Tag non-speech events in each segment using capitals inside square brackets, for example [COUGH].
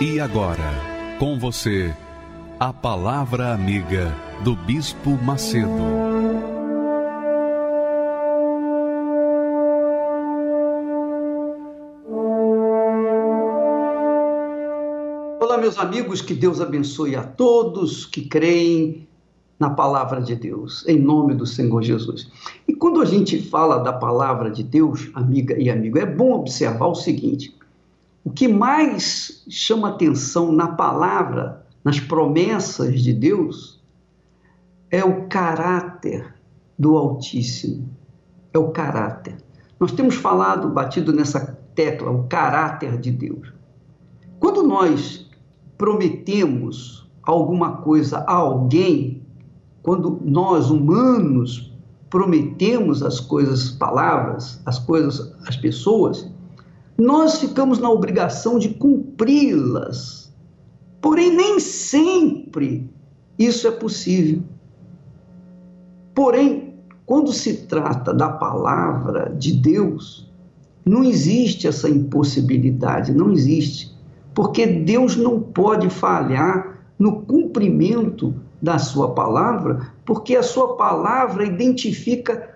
E agora, com você, a Palavra Amiga do Bispo Macedo. Olá, meus amigos, que Deus abençoe a todos que creem na palavra de Deus, em nome do Senhor Jesus. E quando a gente fala da palavra de Deus, amiga e amigo, é bom observar o seguinte: o que mais chama atenção na palavra nas promessas de Deus é o caráter do Altíssimo. É o caráter. Nós temos falado, batido nessa tecla, o caráter de Deus. Quando nós prometemos alguma coisa a alguém, quando nós humanos prometemos as coisas, palavras, as coisas, as pessoas, nós ficamos na obrigação de cumpri-las Porém, nem sempre isso é possível. Porém, quando se trata da palavra de Deus, não existe essa impossibilidade, não existe. Porque Deus não pode falhar no cumprimento da sua palavra, porque a sua palavra identifica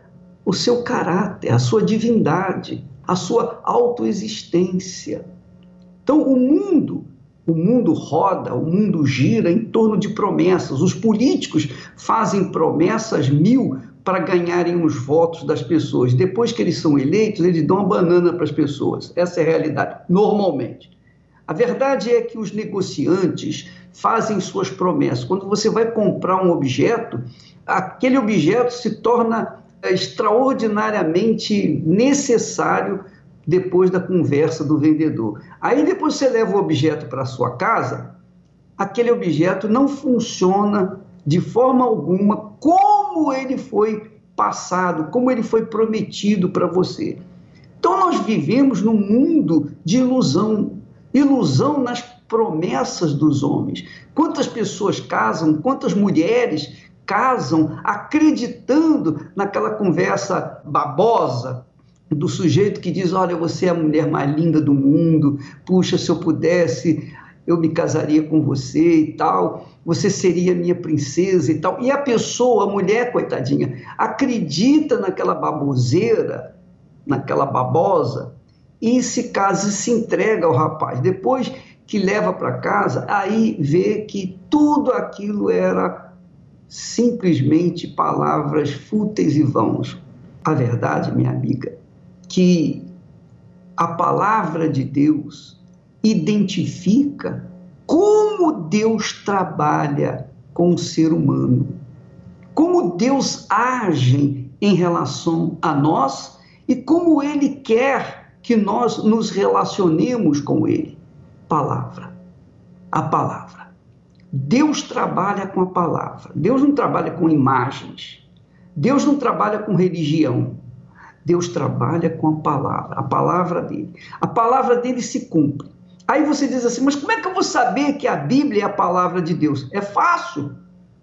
o seu caráter, a sua divindade, a sua autoexistência. Então, o mundo o mundo roda, o mundo gira em torno de promessas. Os políticos fazem promessas mil para ganharem os votos das pessoas. Depois que eles são eleitos, eles dão uma banana para as pessoas. Essa é a realidade, normalmente. A verdade é que os negociantes fazem suas promessas. Quando você vai comprar um objeto, aquele objeto se torna extraordinariamente necessário depois da conversa do vendedor. Aí depois você leva o objeto para sua casa, aquele objeto não funciona de forma alguma como ele foi passado, como ele foi prometido para você. Então nós vivemos num mundo de ilusão, ilusão nas promessas dos homens. Quantas pessoas casam, quantas mulheres casam acreditando naquela conversa babosa, do sujeito que diz: Olha, você é a mulher mais linda do mundo, puxa, se eu pudesse, eu me casaria com você e tal, você seria minha princesa e tal. E a pessoa, a mulher, coitadinha, acredita naquela baboseira, naquela babosa, e se casa e se entrega ao rapaz. Depois que leva para casa, aí vê que tudo aquilo era simplesmente palavras fúteis e vãos. A verdade, minha amiga, que a palavra de Deus identifica como Deus trabalha com o ser humano, como Deus age em relação a nós e como Ele quer que nós nos relacionemos com Ele. Palavra. A palavra. Deus trabalha com a palavra. Deus não trabalha com imagens. Deus não trabalha com religião. Deus trabalha com a palavra, a palavra dele. A palavra dele se cumpre. Aí você diz assim, mas como é que eu vou saber que a Bíblia é a palavra de Deus? É fácil,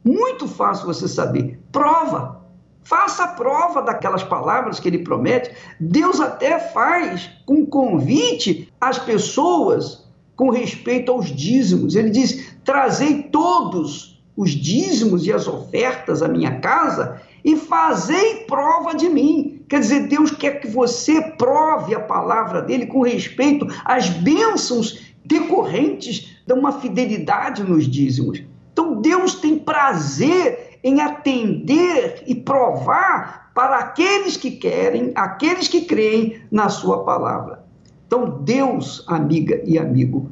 muito fácil você saber. Prova. Faça a prova daquelas palavras que ele promete. Deus até faz um convite às pessoas com respeito aos dízimos. Ele diz: trazei todos os dízimos e as ofertas à minha casa e fazei prova de mim. Quer dizer, Deus quer que você prove a palavra dele com respeito às bênçãos decorrentes de uma fidelidade nos dízimos. Então, Deus tem prazer em atender e provar para aqueles que querem, aqueles que creem na sua palavra. Então, Deus, amiga e amigo,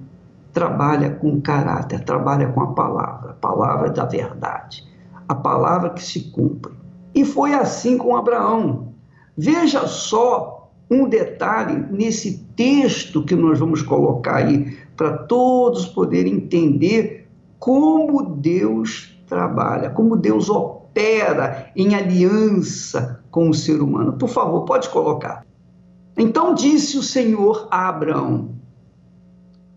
trabalha com caráter, trabalha com a palavra, a palavra da verdade, a palavra que se cumpre. E foi assim com Abraão. Veja só um detalhe nesse texto que nós vamos colocar aí, para todos poderem entender como Deus trabalha, como Deus opera em aliança com o ser humano. Por favor, pode colocar. Então disse o Senhor a Abraão: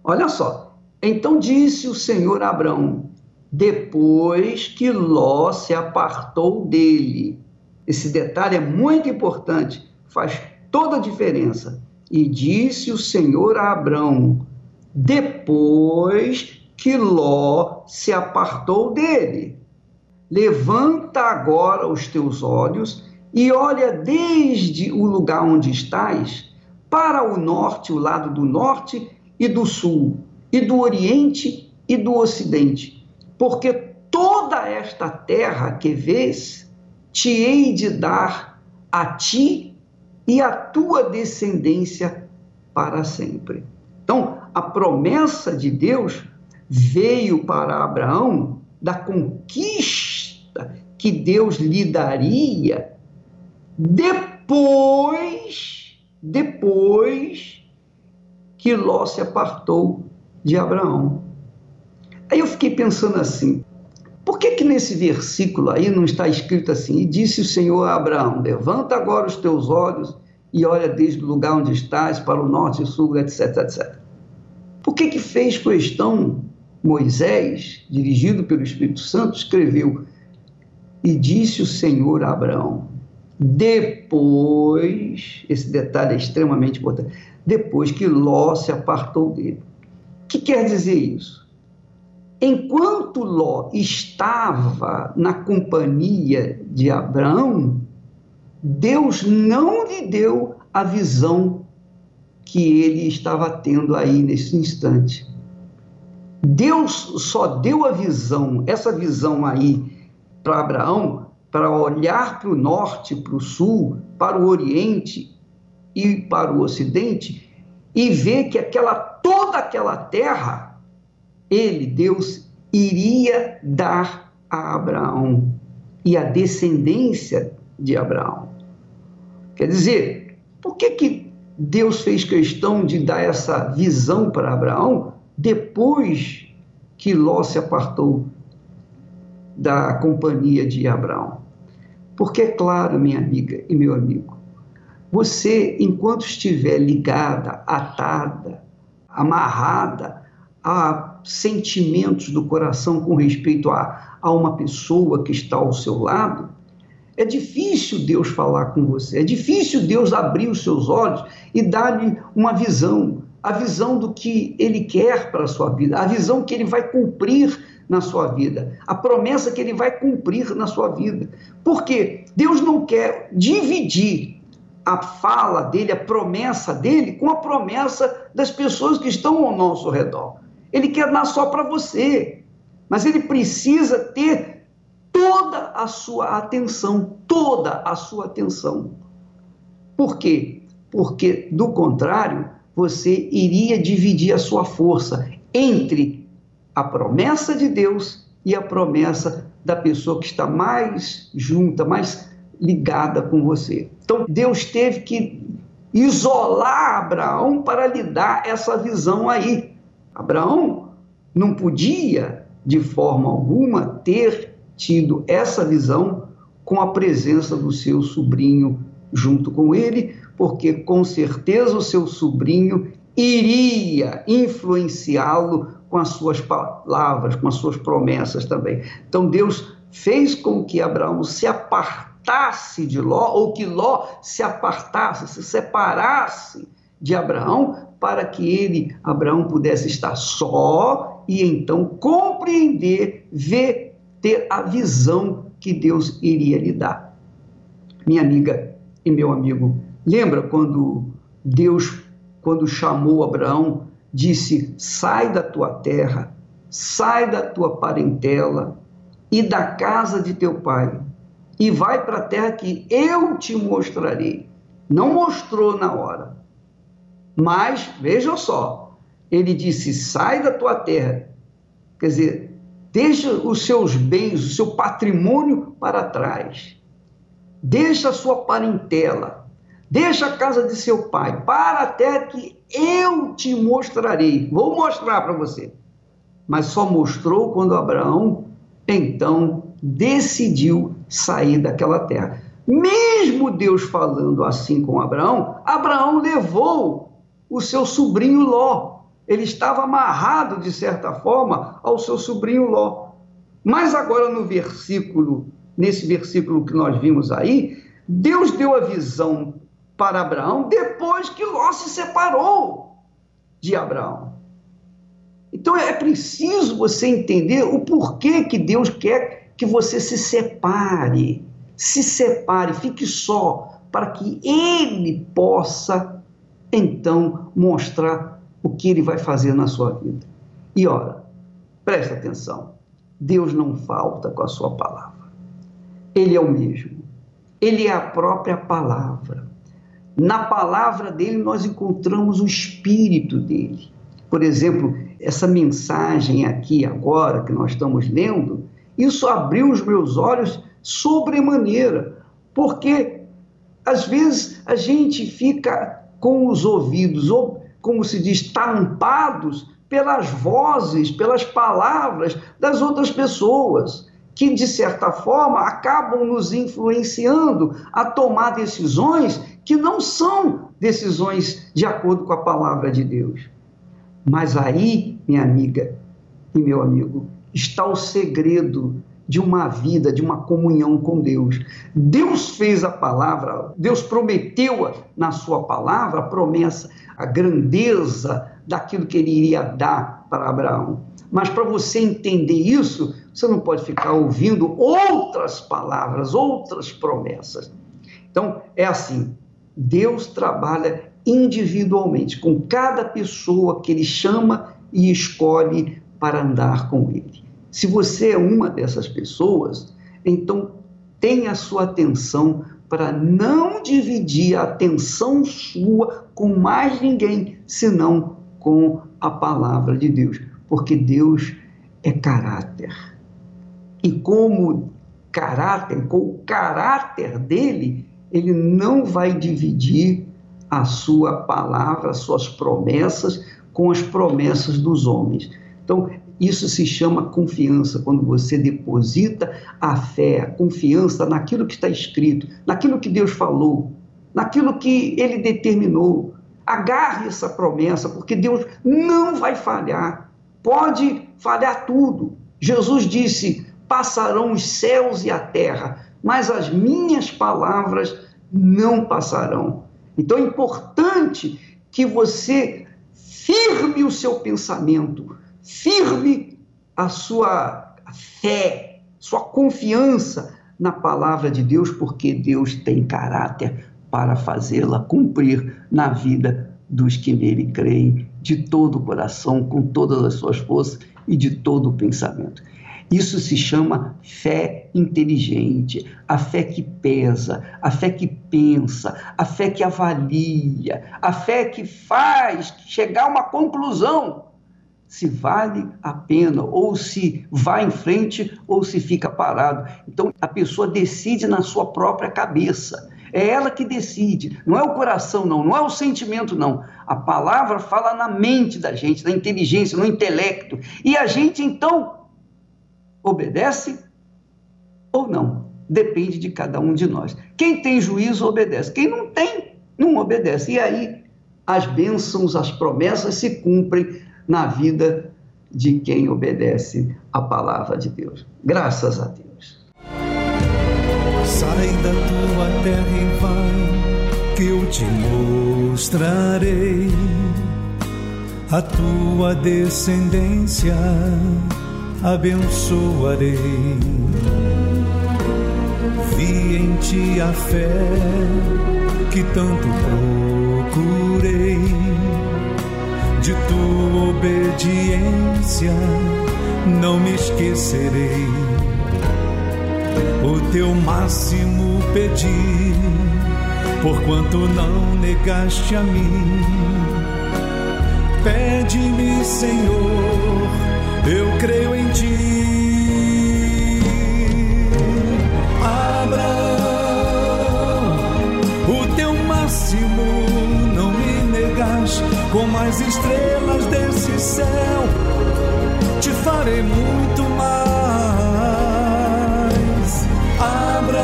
Olha só. Então disse o Senhor a Abraão: depois que Ló se apartou dele. Esse detalhe é muito importante, faz toda a diferença. E disse o Senhor a Abraão: depois que Ló se apartou dele. Levanta agora os teus olhos e olha desde o lugar onde estás para o norte, o lado do norte e do sul, e do oriente e do ocidente, porque toda esta terra que vês te hei de dar a ti e a tua descendência para sempre. Então, a promessa de Deus veio para Abraão da conquista que Deus lhe daria depois, depois que Ló se apartou de Abraão. Aí eu fiquei pensando assim, por que que nesse versículo aí não está escrito assim? E disse o Senhor a Abraão: Levanta agora os teus olhos e olha desde o lugar onde estás para o norte e sul, etc, etc. Por que que fez questão Moisés, dirigido pelo Espírito Santo, escreveu: E disse o Senhor a Abraão: Depois, esse detalhe é extremamente importante, depois que Ló se apartou dele. Que quer dizer isso? Enquanto Ló estava na companhia de Abraão, Deus não lhe deu a visão que ele estava tendo aí nesse instante. Deus só deu a visão, essa visão aí, para Abraão, para olhar para o norte, para o sul, para o oriente e para o ocidente e ver que aquela toda aquela terra ele Deus iria dar a Abraão e a descendência de Abraão. Quer dizer, por que que Deus fez questão de dar essa visão para Abraão? depois que Ló se apartou da companhia de Abraão. Porque é claro, minha amiga e meu amigo, você, enquanto estiver ligada, atada, amarrada a sentimentos do coração com respeito a, a uma pessoa que está ao seu lado, é difícil Deus falar com você, é difícil Deus abrir os seus olhos e dar-lhe uma visão, a visão do que ele quer para a sua vida, a visão que ele vai cumprir na sua vida, a promessa que ele vai cumprir na sua vida. Porque Deus não quer dividir a fala dele, a promessa dele, com a promessa das pessoas que estão ao nosso redor. Ele quer dar só para você, mas ele precisa ter toda a sua atenção, toda a sua atenção. Por quê? Porque, do contrário, você iria dividir a sua força entre a promessa de Deus e a promessa da pessoa que está mais junta, mais ligada com você. Então, Deus teve que isolar Abraão para lhe dar essa visão aí. Abraão não podia, de forma alguma, ter tido essa visão com a presença do seu sobrinho junto com ele, porque com certeza o seu sobrinho iria influenciá-lo com as suas palavras, com as suas promessas também. Então Deus fez com que Abraão se apartasse de Ló, ou que Ló se apartasse, se separasse de Abraão, para que ele, Abraão, pudesse estar só e então compreender, ver, ter a visão que Deus iria lhe dar. Minha amiga e meu amigo, Lembra quando Deus, quando chamou Abraão, disse: sai da tua terra, sai da tua parentela e da casa de teu pai, e vai para a terra que eu te mostrarei. Não mostrou na hora, mas veja só, ele disse: sai da tua terra, quer dizer, deixa os seus bens, o seu patrimônio para trás, deixa a sua parentela Deixa a casa de seu pai, para até que eu te mostrarei. Vou mostrar para você. Mas só mostrou quando Abraão então decidiu sair daquela terra. Mesmo Deus falando assim com Abraão, Abraão levou o seu sobrinho Ló. Ele estava amarrado, de certa forma, ao seu sobrinho Ló. Mas agora no versículo, nesse versículo que nós vimos aí, Deus deu a visão para Abraão depois que Ló se separou de Abraão. Então é preciso você entender o porquê que Deus quer que você se separe. Se separe, fique só, para que Ele possa então mostrar o que Ele vai fazer na sua vida. E ora, preste atenção: Deus não falta com a sua palavra. Ele é o mesmo. Ele é a própria palavra. Na palavra dele nós encontramos o espírito dele. Por exemplo, essa mensagem aqui agora que nós estamos lendo, isso abriu os meus olhos sobremaneira, porque às vezes a gente fica com os ouvidos, ou como se diz, tampados pelas vozes, pelas palavras das outras pessoas, que de certa forma acabam nos influenciando a tomar decisões que não são decisões de acordo com a palavra de Deus. Mas aí, minha amiga e meu amigo, está o segredo de uma vida, de uma comunhão com Deus. Deus fez a palavra, Deus prometeu na sua palavra a promessa, a grandeza daquilo que ele iria dar para Abraão. Mas para você entender isso, você não pode ficar ouvindo outras palavras, outras promessas. Então, é assim: Deus trabalha individualmente com cada pessoa que ele chama e escolhe para andar com ele. Se você é uma dessas pessoas, então tenha sua atenção para não dividir a atenção sua com mais ninguém, senão com a palavra de Deus, porque Deus é caráter. E como caráter, com o caráter dele, ele não vai dividir a sua palavra, as suas promessas com as promessas dos homens. Então, isso se chama confiança, quando você deposita a fé, a confiança naquilo que está escrito, naquilo que Deus falou, naquilo que ele determinou. Agarre essa promessa, porque Deus não vai falhar. Pode falhar tudo. Jesus disse: passarão os céus e a terra, mas as minhas palavras não passarão. Então é importante que você firme o seu pensamento, firme a sua fé, sua confiança na palavra de Deus, porque Deus tem caráter para fazê-la cumprir na vida dos que nele creem, de todo o coração, com todas as suas forças e de todo o pensamento. Isso se chama fé inteligente, a fé que pesa, a fé que pensa, a fé que avalia, a fé que faz chegar a uma conclusão se vale a pena, ou se vai em frente, ou se fica parado. Então, a pessoa decide na sua própria cabeça. É ela que decide, não é o coração, não, não é o sentimento, não. A palavra fala na mente da gente, na inteligência, no intelecto. E a gente, então, obedece ou não. Depende de cada um de nós. Quem tem juízo, obedece. Quem não tem, não obedece. E aí, as bênçãos, as promessas se cumprem na vida de quem obedece a palavra de Deus. Graças a Deus. Sai da tua terra e vai, que eu te mostrarei a tua descendência, abençoarei. Vi em ti a fé que tanto procurei de tua obediência não me esquecerei. O teu máximo pedi, porquanto não negaste a mim. Pede-me, Senhor, eu creio em ti. Abraão, o teu máximo como as estrelas desse céu, te farei muito mais. Abraão,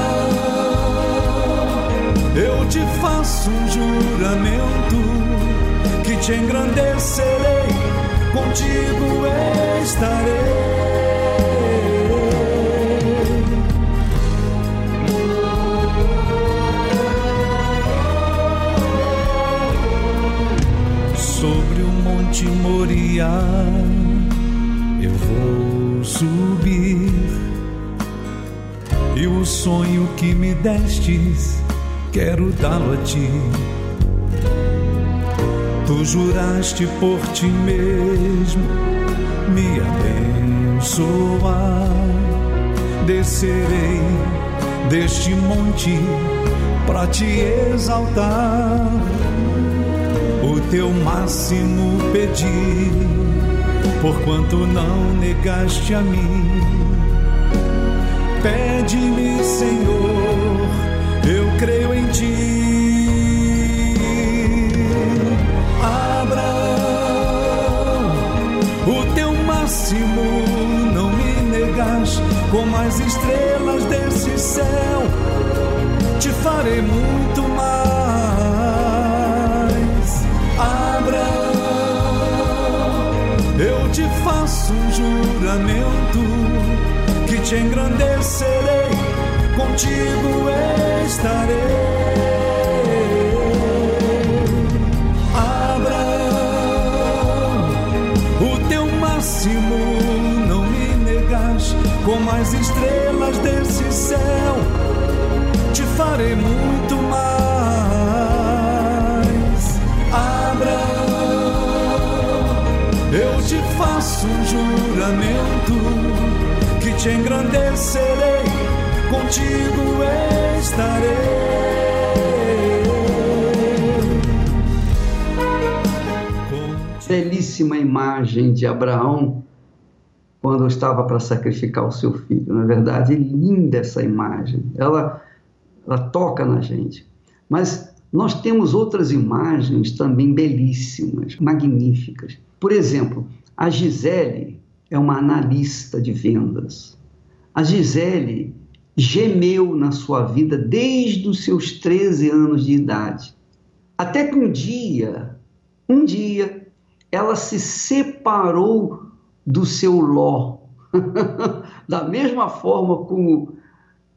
eu te faço um juramento que te engrandecerei, contigo estarei. Monte Moriá eu vou subir e o sonho que me destes quero dá-lo a ti. Tu juraste por ti mesmo me abençoar. Descerei deste monte para te exaltar teu máximo pedi, porquanto não negaste a mim. Pede-me, Senhor, eu creio em ti. Abraão, o teu máximo não me negas, como as estrelas desse céu, te farei muito faço um juramento que te engrandecerei, contigo estarei. Abraão, o teu máximo não me negas, como as estrelas desse céu, te farei muito mais. Faço um juramento que te engrandecerei, contigo estarei. Belíssima imagem de Abraão quando estava para sacrificar o seu filho. Na é verdade, linda essa imagem. Ela, ela toca na gente. Mas nós temos outras imagens também belíssimas, magníficas. Por exemplo, a Gisele é uma analista de vendas. A Gisele gemeu na sua vida desde os seus 13 anos de idade. Até que um dia, um dia, ela se separou do seu Ló. [LAUGHS] da mesma forma como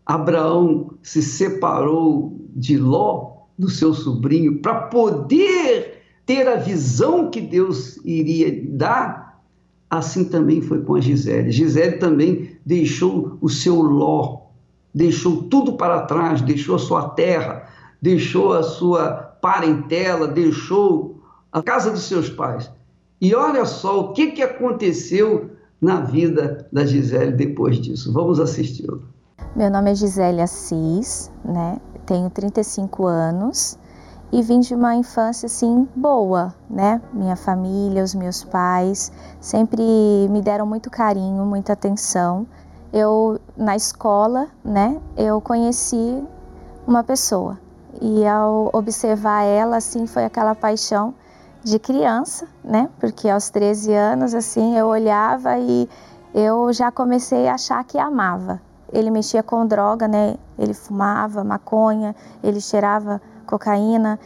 Abraão se separou de Ló, do seu sobrinho, para poder ter a visão que Deus iria dar, assim também foi com a Gisele. Gisele também deixou o seu ló, deixou tudo para trás, deixou a sua terra, deixou a sua parentela, deixou a casa dos seus pais. E olha só o que, que aconteceu na vida da Gisele depois disso. Vamos assisti-lo. Meu nome é Gisele Assis, né? tenho 35 anos e vim de uma infância assim boa, né? Minha família, os meus pais sempre me deram muito carinho, muita atenção. Eu na escola, né, eu conheci uma pessoa e ao observar ela assim foi aquela paixão de criança, né? Porque aos 13 anos assim eu olhava e eu já comecei a achar que amava. Ele mexia com droga, né? Ele fumava maconha, ele cheirava cocaína.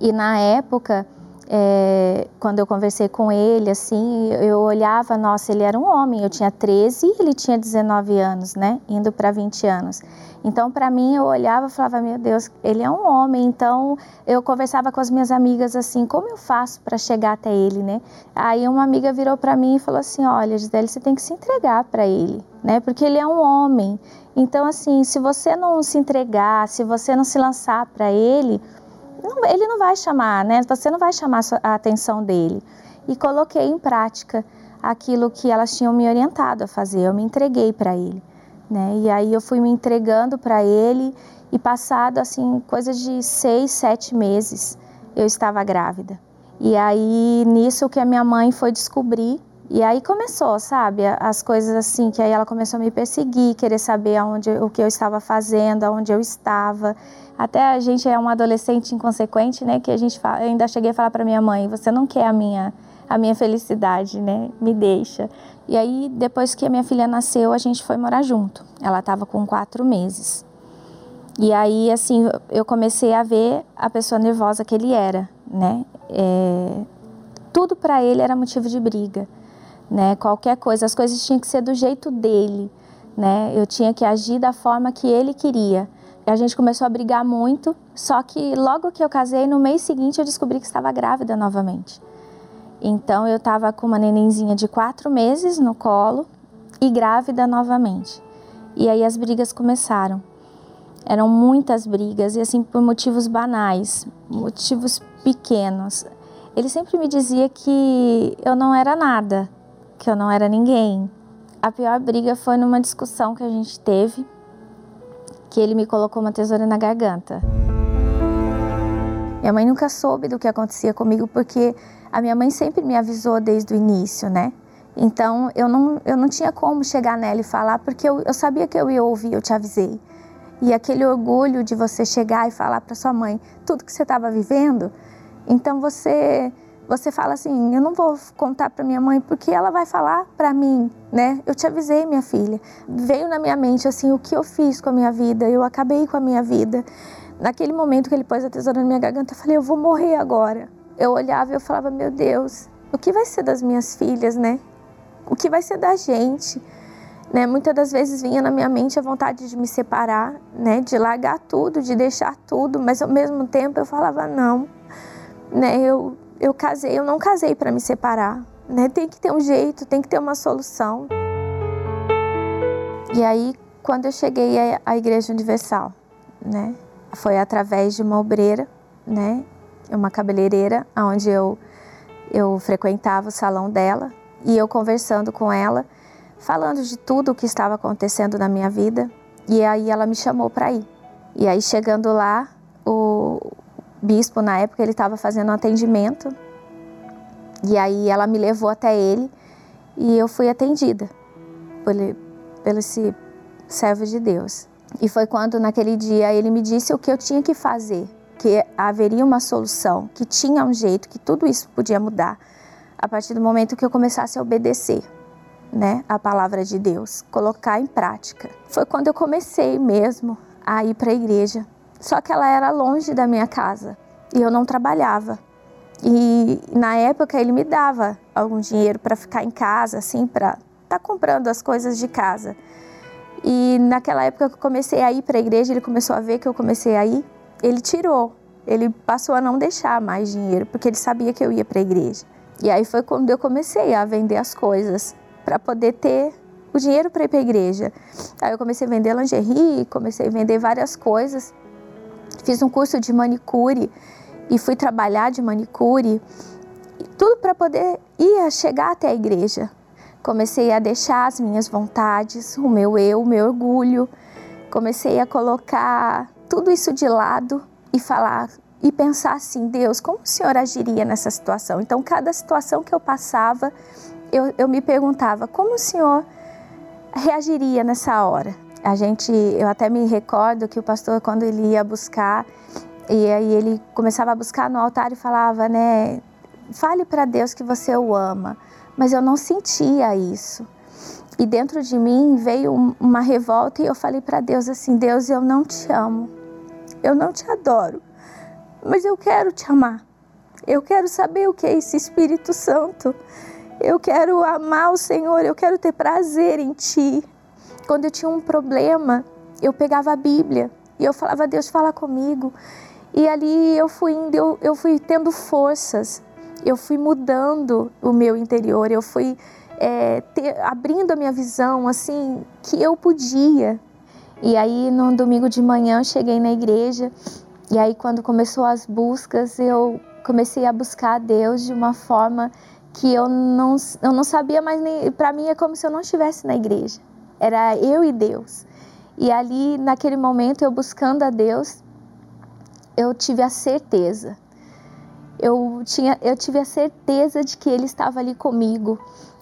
E na época, é, quando eu conversei com ele, assim, eu olhava, nossa, ele era um homem, eu tinha 13 e ele tinha 19 anos, né? Indo para 20 anos. Então, para mim, eu olhava e falava, meu Deus, ele é um homem. Então, eu conversava com as minhas amigas assim, como eu faço para chegar até ele, né? Aí uma amiga virou para mim e falou assim, olha, Gisele, você tem que se entregar para ele, né? Porque ele é um homem. Então, assim, se você não se entregar, se você não se lançar para ele, não, ele não vai chamar, né? Você não vai chamar a atenção dele. E coloquei em prática aquilo que elas tinham me orientado a fazer. Eu me entreguei para ele, né? E aí eu fui me entregando para ele e passado assim coisa de seis, sete meses eu estava grávida. E aí nisso que a minha mãe foi descobrir E aí começou, sabe, as coisas assim, que aí ela começou a me perseguir, querer saber aonde, o que eu estava fazendo, aonde eu estava. Até a gente é um adolescente inconsequente, né, que a gente fala, eu ainda cheguei a falar para minha mãe, você não quer a minha a minha felicidade, né? Me deixa. E aí, depois que a minha filha nasceu, a gente foi morar junto. Ela estava com quatro meses. E aí, assim, eu comecei a ver a pessoa nervosa que ele era, né? É, tudo para ele era motivo de briga, né? Qualquer coisa, as coisas tinham que ser do jeito dele, né? Eu tinha que agir da forma que ele queria. A gente começou a brigar muito, só que logo que eu casei, no mês seguinte eu descobri que estava grávida novamente. Então eu estava com uma nenenzinha de quatro meses no colo e grávida novamente. E aí as brigas começaram. Eram muitas brigas e assim por motivos banais, motivos pequenos. Ele sempre me dizia que eu não era nada, que eu não era ninguém. A pior briga foi numa discussão que a gente teve, que ele me colocou uma tesoura na garganta. Minha mãe nunca soube do que acontecia comigo porque a minha mãe sempre me avisou desde o início, né? Então eu não, eu não tinha como chegar nela e falar, porque eu, eu sabia que eu ia ouvir, eu te avisei. E aquele orgulho de você chegar e falar para sua mãe tudo que você estava vivendo, então você você fala assim, eu não vou contar para minha mãe porque ela vai falar para mim, né? Eu te avisei, minha filha. Veio na minha mente assim o que eu fiz com a minha vida, eu acabei com a minha vida. Naquele momento que ele pôs a tesoura na minha garganta, eu falei, eu vou morrer agora eu olhava e eu falava, meu Deus, o que vai ser das minhas filhas, né? O que vai ser da gente? Né? Muitas das vezes vinha na minha mente a vontade de me separar, né? De largar tudo, de deixar tudo, mas ao mesmo tempo eu falava não, né? Eu eu casei, eu não casei para me separar, né? Tem que ter um jeito, tem que ter uma solução. E aí, quando eu cheguei à Igreja Universal, né? Foi através de uma obreira, né? uma cabeleireira, onde eu, eu frequentava o salão dela e eu conversando com ela, falando de tudo o que estava acontecendo na minha vida. E aí ela me chamou para ir. E aí chegando lá, o bispo na época ele estava fazendo um atendimento. E aí ela me levou até ele e eu fui atendida por, pelo esse servo de Deus. E foi quando naquele dia ele me disse o que eu tinha que fazer que haveria uma solução, que tinha um jeito, que tudo isso podia mudar a partir do momento que eu começasse a obedecer, né, a palavra de Deus, colocar em prática. Foi quando eu comecei mesmo a ir para a igreja. Só que ela era longe da minha casa e eu não trabalhava. E na época ele me dava algum dinheiro para ficar em casa, assim, para estar tá comprando as coisas de casa. E naquela época que eu comecei a ir para a igreja, ele começou a ver que eu comecei a ir ele tirou, ele passou a não deixar mais dinheiro, porque ele sabia que eu ia para a igreja. E aí foi quando eu comecei a vender as coisas para poder ter o dinheiro para ir para a igreja. Aí eu comecei a vender lingerie, comecei a vender várias coisas. Fiz um curso de manicure e fui trabalhar de manicure, tudo para poder ir chegar até a igreja. Comecei a deixar as minhas vontades, o meu eu, o meu orgulho. Comecei a colocar tudo isso de lado e falar e pensar assim, Deus, como o Senhor agiria nessa situação? Então, cada situação que eu passava, eu, eu me perguntava, como o Senhor reagiria nessa hora? A gente, eu até me recordo que o pastor, quando ele ia buscar, e aí ele começava a buscar no altar e falava, né, fale para Deus que você o ama, mas eu não sentia isso. E dentro de mim veio uma revolta e eu falei para Deus assim: Deus, eu não te amo eu não te adoro, mas eu quero te amar. Eu quero saber o que é esse Espírito Santo. Eu quero amar o Senhor, eu quero ter prazer em Ti. Quando eu tinha um problema, eu pegava a Bíblia e eu falava, Deus, fala comigo. E ali eu fui indo, eu, eu fui tendo forças, eu fui mudando o meu interior, eu fui é, ter, abrindo a minha visão, assim, que eu podia, e aí, no domingo de manhã, eu cheguei na igreja. E aí, quando começou as buscas, eu comecei a buscar a Deus de uma forma que eu não, eu não sabia mais nem. Para mim, é como se eu não estivesse na igreja. Era eu e Deus. E ali, naquele momento, eu buscando a Deus, eu tive a certeza. Eu, tinha, eu tive a certeza de que Ele estava ali comigo.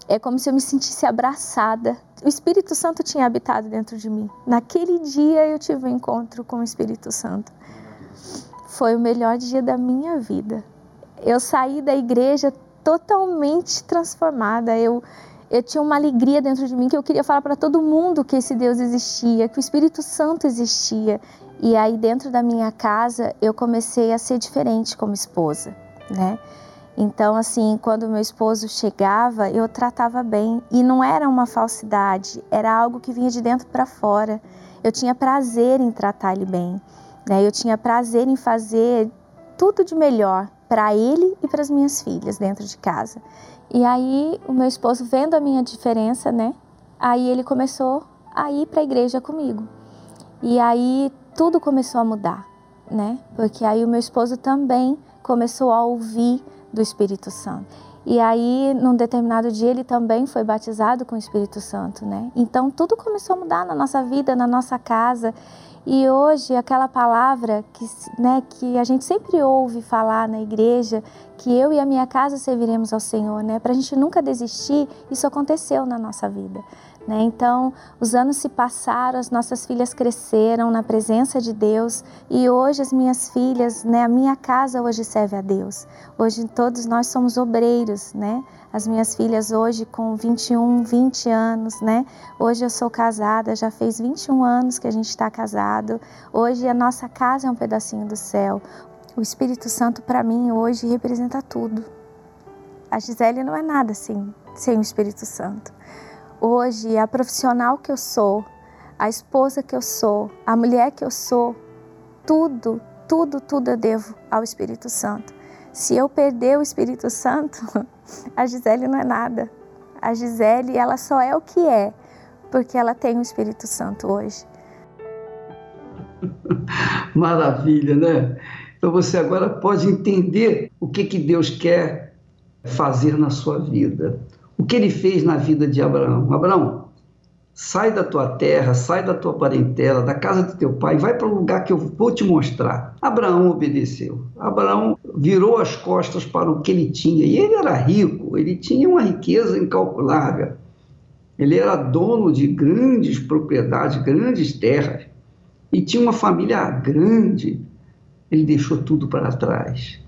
é como se eu me sentisse abraçada. O Espírito Santo tinha habitado dentro de mim. Naquele dia eu tive um encontro com o Espírito Santo. Foi o melhor dia da minha vida. Eu saí da igreja totalmente transformada. Eu eu tinha uma alegria dentro de mim que eu queria falar para todo mundo que esse Deus existia, que o Espírito Santo existia. E aí dentro da minha casa eu comecei a ser diferente como esposa, né? Então assim, quando meu esposo chegava, eu tratava bem e não era uma falsidade, era algo que vinha de dentro para fora. Eu tinha prazer em tratar ele bem, né? Eu tinha prazer em fazer tudo de melhor para ele e para as minhas filhas dentro de casa. E aí o meu esposo vendo a minha diferença, né? Aí ele começou a ir para a igreja comigo. E aí tudo começou a mudar, né? Porque aí o meu esposo também começou a ouvir do Espírito Santo. E aí, num determinado dia, ele também foi batizado com o Espírito Santo, né? Então, tudo começou a mudar na nossa vida, na nossa casa. E hoje, aquela palavra que, né, que a gente sempre ouve falar na igreja, que eu e a minha casa serviremos ao Senhor, né? Para a gente nunca desistir, isso aconteceu na nossa vida. Né? Então, os anos se passaram, as nossas filhas cresceram na presença de Deus e hoje as minhas filhas, né, a minha casa hoje serve a Deus. Hoje todos nós somos obreiros, né? As minhas filhas hoje com 21, 20 anos, né? Hoje eu sou casada, já fez 21 anos que a gente está casado. Hoje a nossa casa é um pedacinho do céu. O Espírito Santo para mim hoje representa tudo. A Gisele não é nada assim, sem o Espírito Santo. Hoje, a profissional que eu sou, a esposa que eu sou, a mulher que eu sou, tudo, tudo, tudo eu devo ao Espírito Santo. Se eu perder o Espírito Santo, [LAUGHS] a Gisele não é nada. A Gisele, ela só é o que é, porque ela tem o Espírito Santo hoje. [LAUGHS] Maravilha, né? Então você agora pode entender o que, que Deus quer fazer na sua vida o que ele fez na vida de Abraão. Abraão, sai da tua terra, sai da tua parentela, da casa do teu pai, vai para o lugar que eu vou te mostrar. Abraão obedeceu. Abraão virou as costas para o que ele tinha. E ele era rico, ele tinha uma riqueza incalculável. Ele era dono de grandes propriedades, grandes terras. E tinha uma família grande. Ele deixou tudo para trás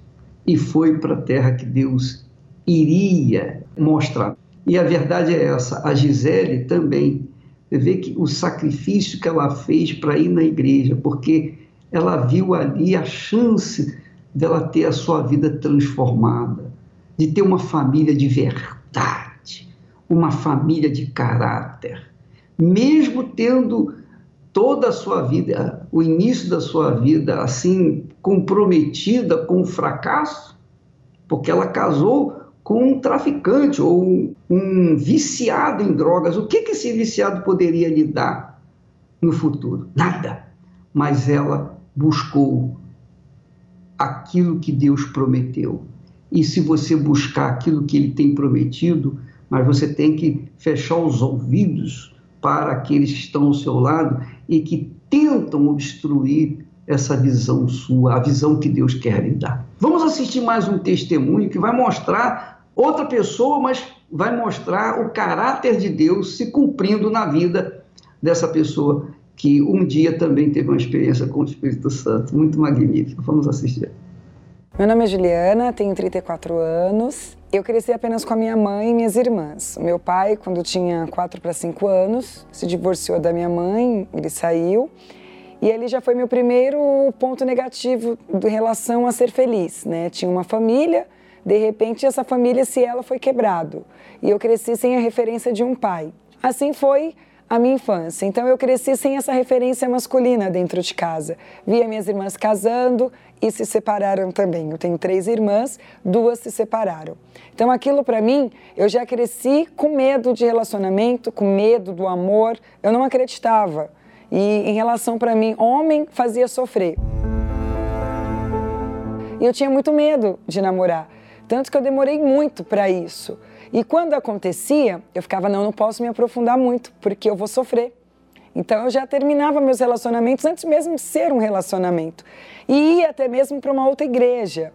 e foi para a terra que Deus iria mostrar. E a verdade é essa: a Gisele também vê que o sacrifício que ela fez para ir na igreja, porque ela viu ali a chance dela ter a sua vida transformada, de ter uma família de verdade, uma família de caráter, mesmo tendo toda a sua vida, o início da sua vida assim comprometida com o fracasso, porque ela casou com um traficante ou um, viciado em drogas. O que, que esse viciado poderia lhe dar no futuro? Nada. Mas ela buscou aquilo que Deus prometeu. E se você buscar aquilo que ele tem prometido, mas você tem que fechar os ouvidos para aqueles que estão ao seu lado e que tentam obstruir essa visão sua, a visão que Deus quer lhe dar. Vamos assistir mais um testemunho que vai mostrar outra pessoa, mas vai mostrar o caráter de Deus se cumprindo na vida dessa pessoa que um dia também teve uma experiência com o Espírito Santo. Muito magnífico. Vamos assistir. Meu nome é Juliana, tenho 34 anos. Eu cresci apenas com a minha mãe e minhas irmãs. O meu pai, quando tinha 4 para 5 anos, se divorciou da minha mãe, ele saiu. E ele já foi meu primeiro ponto negativo em relação a ser feliz, né? Tinha uma família, de repente, essa família, se ela foi quebrado. E eu cresci sem a referência de um pai. Assim foi a minha infância. Então eu cresci sem essa referência masculina dentro de casa. Via minhas irmãs casando e se separaram também. Eu tenho três irmãs, duas se separaram. Então aquilo para mim, eu já cresci com medo de relacionamento, com medo do amor. Eu não acreditava. E em relação para mim, homem fazia sofrer. E eu tinha muito medo de namorar. Tanto que eu demorei muito para isso. E quando acontecia, eu ficava, não, não posso me aprofundar muito, porque eu vou sofrer. Então eu já terminava meus relacionamentos antes mesmo de ser um relacionamento. E ia até mesmo para uma outra igreja,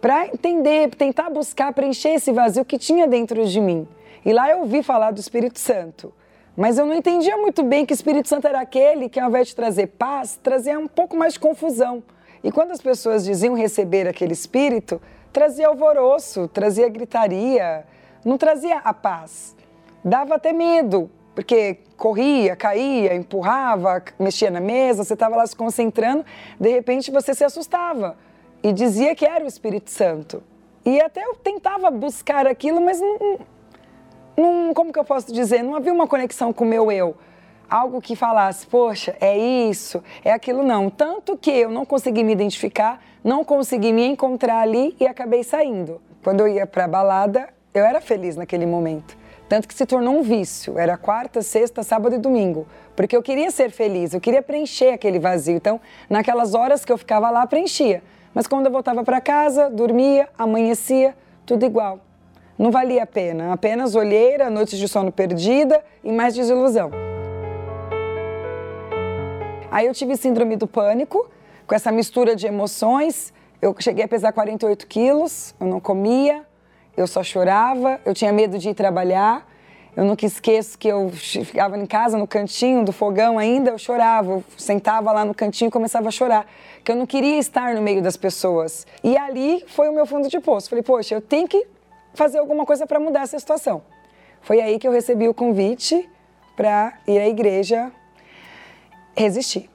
para entender, tentar buscar preencher esse vazio que tinha dentro de mim. E lá eu ouvi falar do Espírito Santo. Mas eu não entendia muito bem que o Espírito Santo era aquele que, ao invés de trazer paz, trazia um pouco mais de confusão. E quando as pessoas diziam receber aquele Espírito, trazia alvoroço, trazia gritaria, não trazia a paz. Dava até medo, porque corria, caía, empurrava, mexia na mesa, você estava lá se concentrando, de repente você se assustava e dizia que era o Espírito Santo. E até eu tentava buscar aquilo, mas não, não, como que eu posso dizer? Não havia uma conexão com o meu eu. Algo que falasse, poxa, é isso, é aquilo, não. Tanto que eu não consegui me identificar, não consegui me encontrar ali e acabei saindo. Quando eu ia para balada, eu era feliz naquele momento. Tanto que se tornou um vício. Era quarta, sexta, sábado e domingo. Porque eu queria ser feliz, eu queria preencher aquele vazio. Então, naquelas horas que eu ficava lá, preenchia. Mas quando eu voltava para casa, dormia, amanhecia, tudo igual. Não valia a pena, apenas olheira, noites de sono perdida e mais desilusão. Aí eu tive síndrome do pânico, com essa mistura de emoções. Eu cheguei a pesar 48 quilos, eu não comia, eu só chorava, eu tinha medo de ir trabalhar. Eu nunca esqueço que eu ficava em casa, no cantinho do fogão ainda, eu chorava. Eu sentava lá no cantinho e começava a chorar. Que eu não queria estar no meio das pessoas. E ali foi o meu fundo de poço. Falei, poxa, eu tenho que fazer alguma coisa para mudar essa situação. Foi aí que eu recebi o convite para ir à igreja resistir.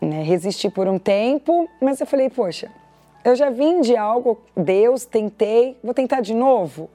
Né? Resisti por um tempo, mas eu falei, poxa, eu já vim de algo, Deus, tentei, vou tentar de novo?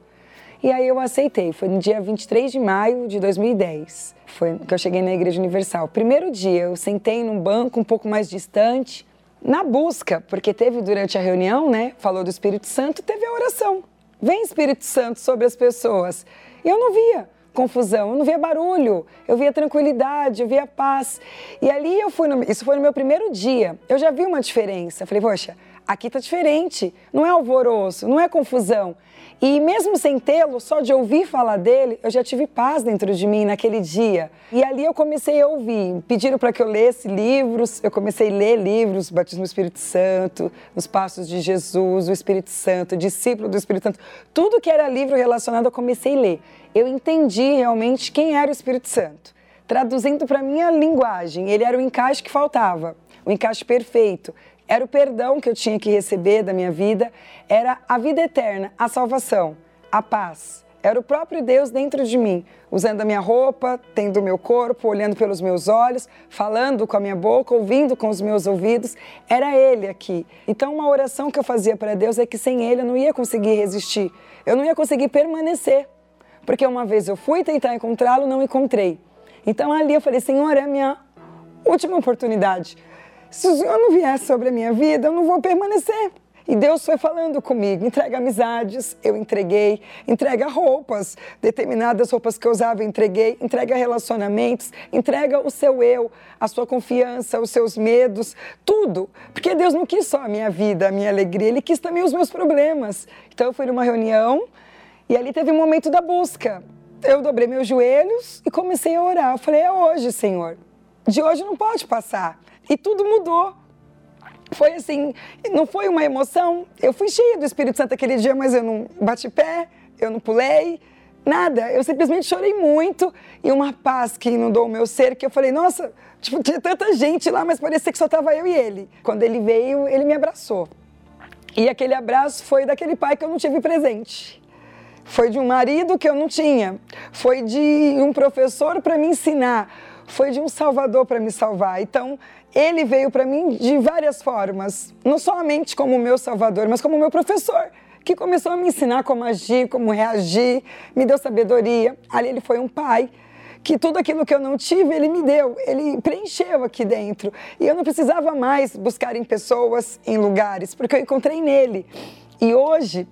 E aí eu aceitei. Foi no dia 23 de maio de 2010. Foi que eu cheguei na Igreja Universal. Primeiro dia, eu sentei num banco um pouco mais distante, na busca, porque teve durante a reunião, né? Falou do Espírito Santo, teve a oração. Vem Espírito Santo sobre as pessoas. E eu não via confusão, eu não via barulho, eu via tranquilidade, eu via paz. E ali eu fui, no, isso foi no meu primeiro dia, eu já vi uma diferença. Eu falei, poxa, aqui tá diferente, não é alvoroço, não é confusão. E mesmo sem tê-lo, só de ouvir falar dele, eu já tive paz dentro de mim naquele dia. E ali eu comecei a ouvir. Pediram para que eu lesse livros, eu comecei a ler livros, Batismo do Espírito Santo, Os Passos de Jesus, o Espírito Santo, Discípulo do Espírito Santo. Tudo que era livro relacionado eu comecei a ler. Eu entendi realmente quem era o Espírito Santo. Traduzindo para minha linguagem, ele era o encaixe que faltava, o encaixe perfeito era o perdão que eu tinha que receber da minha vida, era a vida eterna, a salvação, a paz. Era o próprio Deus dentro de mim, usando a minha roupa, tendo o meu corpo, olhando pelos meus olhos, falando com a minha boca, ouvindo com os meus ouvidos. Era Ele aqui. Então, uma oração que eu fazia para Deus é que sem Ele eu não ia conseguir resistir, eu não ia conseguir permanecer. Porque uma vez eu fui tentar encontrá-lo, não encontrei. Então ali eu falei: Senhor, é a minha última oportunidade se o Senhor não vier sobre a minha vida, eu não vou permanecer. E Deus foi falando comigo, entrega amizades, eu entreguei, entrega roupas, determinadas roupas que eu usava, eu entreguei, entrega relacionamentos, entrega o seu eu, a sua confiança, os seus medos, tudo. Porque Deus não quis só a minha vida, a minha alegria, Ele quis também os meus problemas. Então eu fui numa reunião e ali teve um momento da busca. Eu dobrei meus joelhos e comecei a orar. Eu falei, é hoje, Senhor. De hoje não pode passar. E tudo mudou. Foi assim, não foi uma emoção. Eu fui cheia do Espírito Santo aquele dia, mas eu não bati pé, eu não pulei, nada. Eu simplesmente chorei muito e uma paz que inundou o meu ser, que eu falei, nossa, tipo, tinha tanta gente lá, mas parecia que só estava eu e ele. Quando ele veio, ele me abraçou. E aquele abraço foi daquele pai que eu não tive presente. Foi de um marido que eu não tinha. Foi de um professor para me ensinar. Foi de um salvador para me salvar. Então, ele veio para mim de várias formas, não somente como meu salvador, mas como meu professor, que começou a me ensinar como agir, como reagir, me deu sabedoria. Ali ele foi um pai que tudo aquilo que eu não tive, ele me deu, ele preencheu aqui dentro. E eu não precisava mais buscar em pessoas, em lugares, porque eu encontrei nele. E hoje,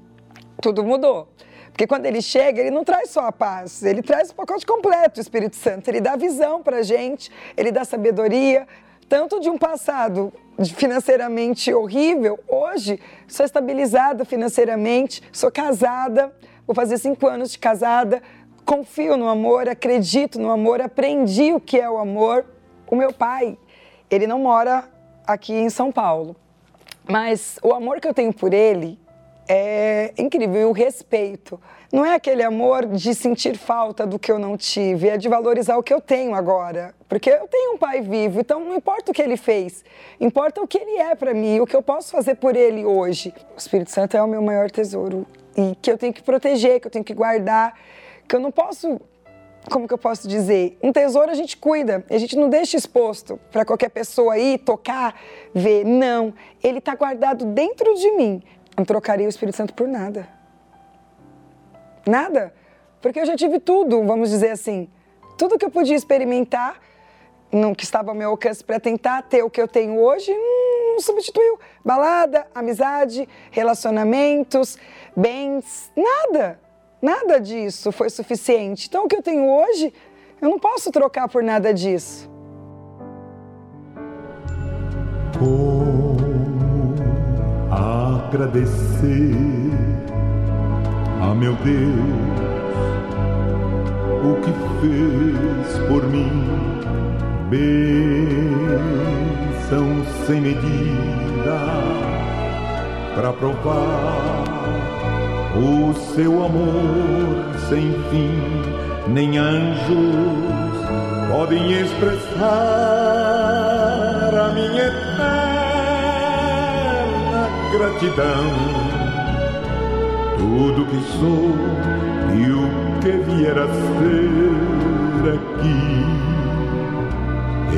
tudo mudou. Porque quando ele chega, ele não traz só a paz, ele traz o pacote completo, o Espírito Santo. Ele dá visão para a gente, ele dá sabedoria, tanto de um passado financeiramente horrível, hoje sou estabilizada financeiramente, sou casada, vou fazer cinco anos de casada, confio no amor, acredito no amor, aprendi o que é o amor. O meu pai, ele não mora aqui em São Paulo, mas o amor que eu tenho por ele é incrível. E o respeito. Não é aquele amor de sentir falta do que eu não tive, é de valorizar o que eu tenho agora. Porque eu tenho um pai vivo, então não importa o que ele fez, importa o que ele é para mim, o que eu posso fazer por ele hoje. O Espírito Santo é o meu maior tesouro e que eu tenho que proteger, que eu tenho que guardar, que eu não posso como que eu posso dizer? Um tesouro a gente cuida, a gente não deixa exposto para qualquer pessoa ir tocar, ver. Não, ele está guardado dentro de mim. Não trocaria o Espírito Santo por nada. Nada. Porque eu já tive tudo, vamos dizer assim. Tudo que eu podia experimentar, no que estava ao meu alcance para tentar ter o que eu tenho hoje, hum, não substituiu. Balada, amizade, relacionamentos, bens, nada. Nada disso foi suficiente. Então, o que eu tenho hoje, eu não posso trocar por nada disso. Como agradecer a meu Deus o que fez por mim, bênção sem medida para provar o seu amor sem fim, nem anjos podem expressar gratidão. Tudo que sou e o que vier a ser aqui,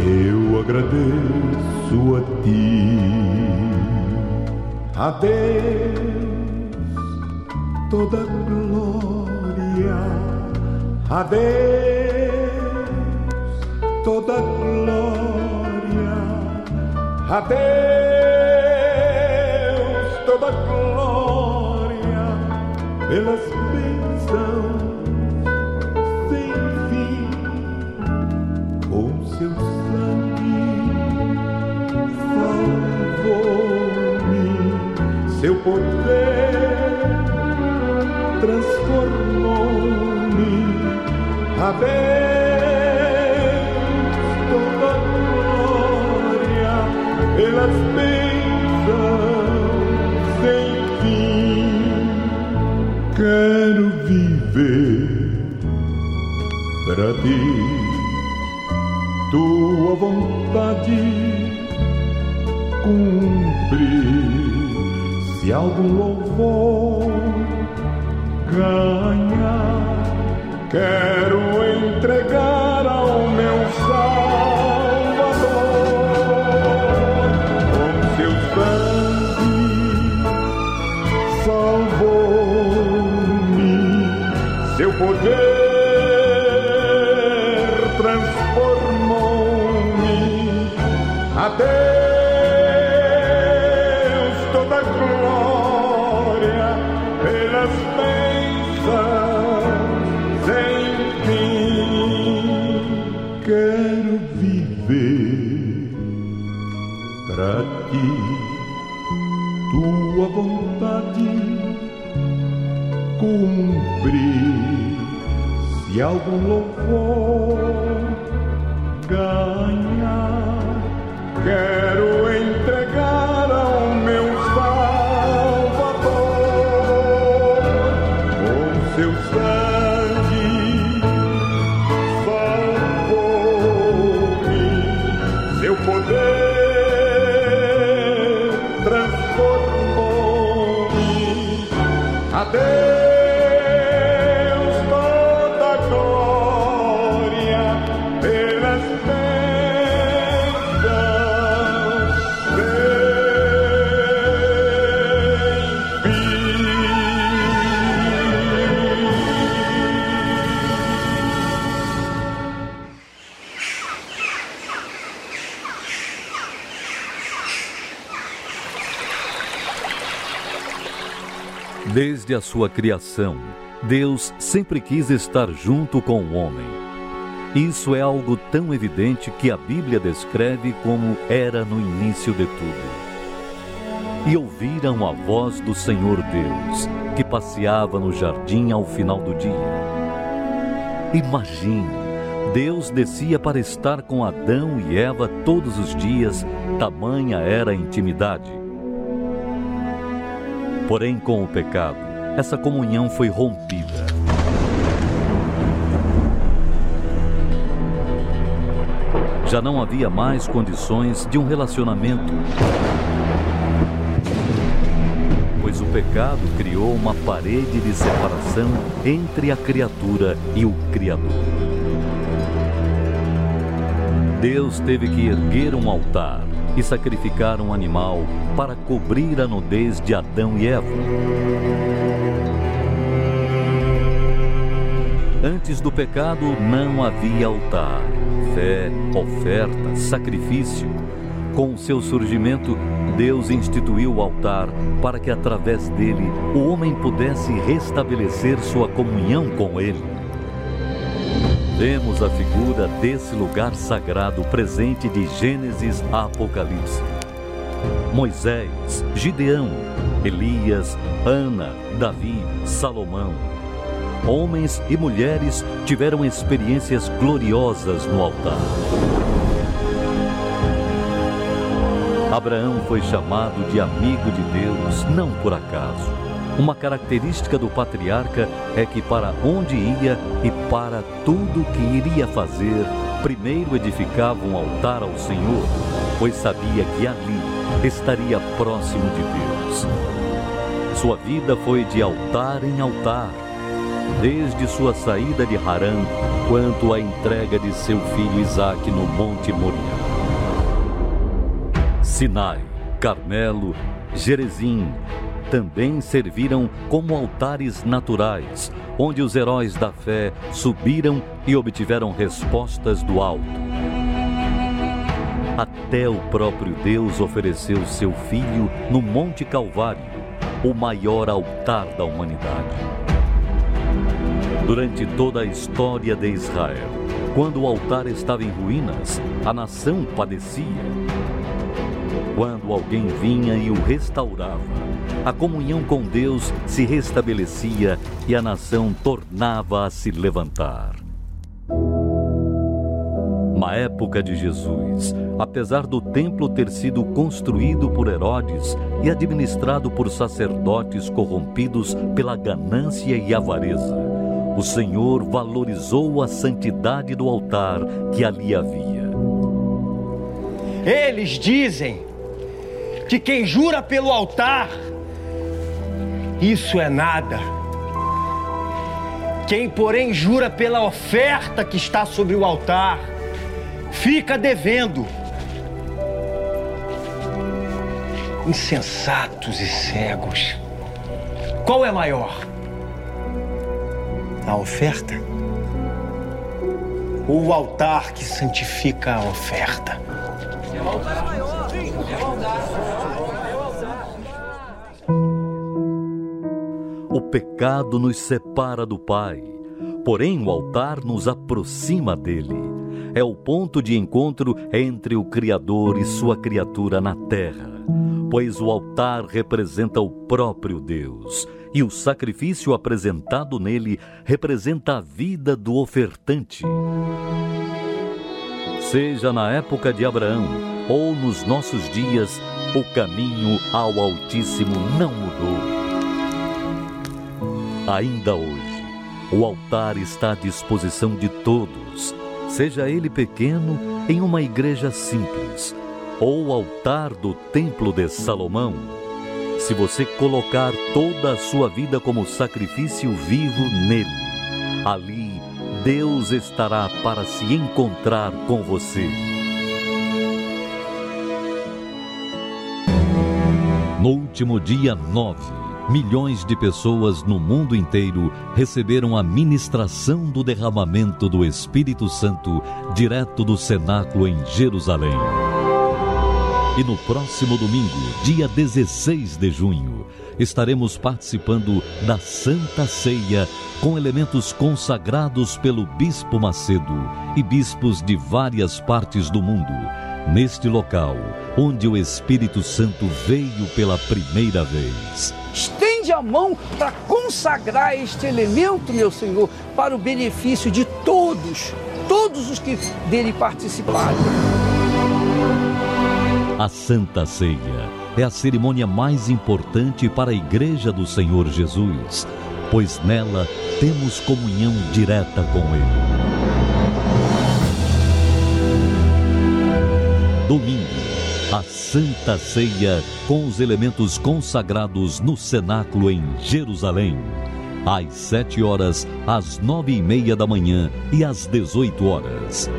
eu agradeço a ti. Adeus toda glória a Deus, toda glória a Deus, pelas bênçãos sem fim, com seu sangue salvou-me, seu poder transformou-me. A Deus toda glória pelas bênçãos Quero viver para ti, tua vontade cumprir. Se algum louvor ganhar. Quero Desde a sua criação, Deus sempre quis estar junto com o homem. Isso é algo tão evidente que a Bíblia descreve como era no início de tudo. E ouviram a voz do Senhor Deus, que passeava no jardim ao final do dia. Imagine, Deus descia para estar com Adão e Eva todos os dias, tamanha era a intimidade. Porém, com o pecado, essa comunhão foi rompida. Já não havia mais condições de um relacionamento. Pois o pecado criou uma parede de separação entre a criatura e o Criador. Deus teve que erguer um altar e sacrificar um animal para cobrir a nudez de Adão e Eva. Antes do pecado não havia altar, fé, oferta, sacrifício. Com seu surgimento, Deus instituiu o altar para que através dele o homem pudesse restabelecer sua comunhão com ele. Vemos a figura desse lugar sagrado presente de Gênesis a Apocalipse. Moisés, Gideão, Elias, Ana, Davi, Salomão. Homens e mulheres tiveram experiências gloriosas no altar. Abraão foi chamado de amigo de Deus não por acaso. Uma característica do patriarca é que, para onde ia e para tudo que iria fazer, primeiro edificava um altar ao Senhor, pois sabia que ali estaria próximo de Deus. Sua vida foi de altar em altar, desde sua saída de Harã, quanto à entrega de seu filho Isaque no Monte Moriá. Sinai, Carmelo, Gerezim, também serviram como altares naturais, onde os heróis da fé subiram e obtiveram respostas do alto. Até o próprio Deus ofereceu seu Filho no Monte Calvário, o maior altar da humanidade. Durante toda a história de Israel, quando o altar estava em ruínas, a nação padecia. Quando alguém vinha e o restaurava, a comunhão com Deus se restabelecia e a nação tornava a se levantar. Na época de Jesus, apesar do templo ter sido construído por Herodes e administrado por sacerdotes corrompidos pela ganância e avareza, o Senhor valorizou a santidade do altar que ali havia. Eles dizem que quem jura pelo altar isso é nada. Quem, porém, jura pela oferta que está sobre o altar, fica devendo. Insensatos e cegos. Qual é maior? A oferta? Ou o altar que santifica a oferta? É o altar maior, é o altar. O pecado nos separa do Pai, porém o altar nos aproxima dele. É o ponto de encontro entre o Criador e sua criatura na terra, pois o altar representa o próprio Deus e o sacrifício apresentado nele representa a vida do ofertante. Seja na época de Abraão ou nos nossos dias, o caminho ao Altíssimo não mudou Ainda hoje, o altar está à disposição de todos, seja ele pequeno em uma igreja simples ou altar do Templo de Salomão. Se você colocar toda a sua vida como sacrifício vivo nele, ali Deus estará para se encontrar com você. No último dia 9, milhões de pessoas no mundo inteiro receberam a ministração do derramamento do Espírito Santo direto do cenáculo em Jerusalém. E no próximo domingo, dia 16 de junho, estaremos participando da Santa Ceia com elementos consagrados pelo Bispo Macedo e bispos de várias partes do mundo, neste local onde o Espírito Santo veio pela primeira vez estende a mão para consagrar este elemento, meu Senhor, para o benefício de todos, todos os que dele participarem. A Santa Ceia é a cerimônia mais importante para a Igreja do Senhor Jesus, pois nela temos comunhão direta com Ele. Domingo, a Santa Ceia com os elementos consagrados no cenáculo em Jerusalém. Às sete horas, às nove e meia da manhã e às dezoito horas.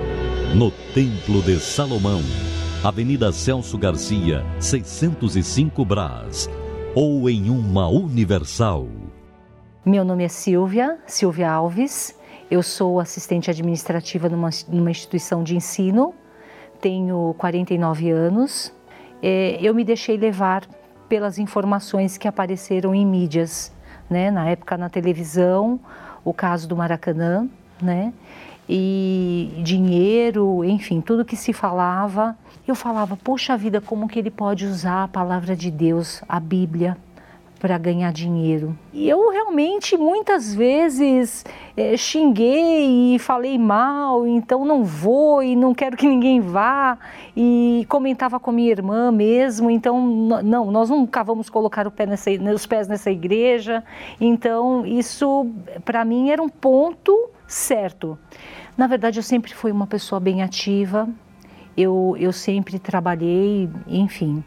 No Templo de Salomão, Avenida Celso Garcia, 605 Brás. Ou em uma Universal. Meu nome é Silvia, Silvia Alves. Eu sou assistente administrativa numa, numa instituição de ensino. Tenho 49 anos. É, eu me deixei levar pelas informações que apareceram em mídias, né? Na época na televisão, o caso do Maracanã, né? E dinheiro, enfim, tudo que se falava eu falava, poxa vida, como que ele pode usar a palavra de Deus, a Bíblia, para ganhar dinheiro. E eu realmente muitas vezes é, xinguei e falei mal, então não vou e não quero que ninguém vá. E comentava com minha irmã mesmo, então não, nós nunca vamos colocar pé nessa, os pés nessa igreja. Então isso para mim era um ponto certo. Na verdade, eu sempre fui uma pessoa bem ativa, eu, eu sempre trabalhei, enfim,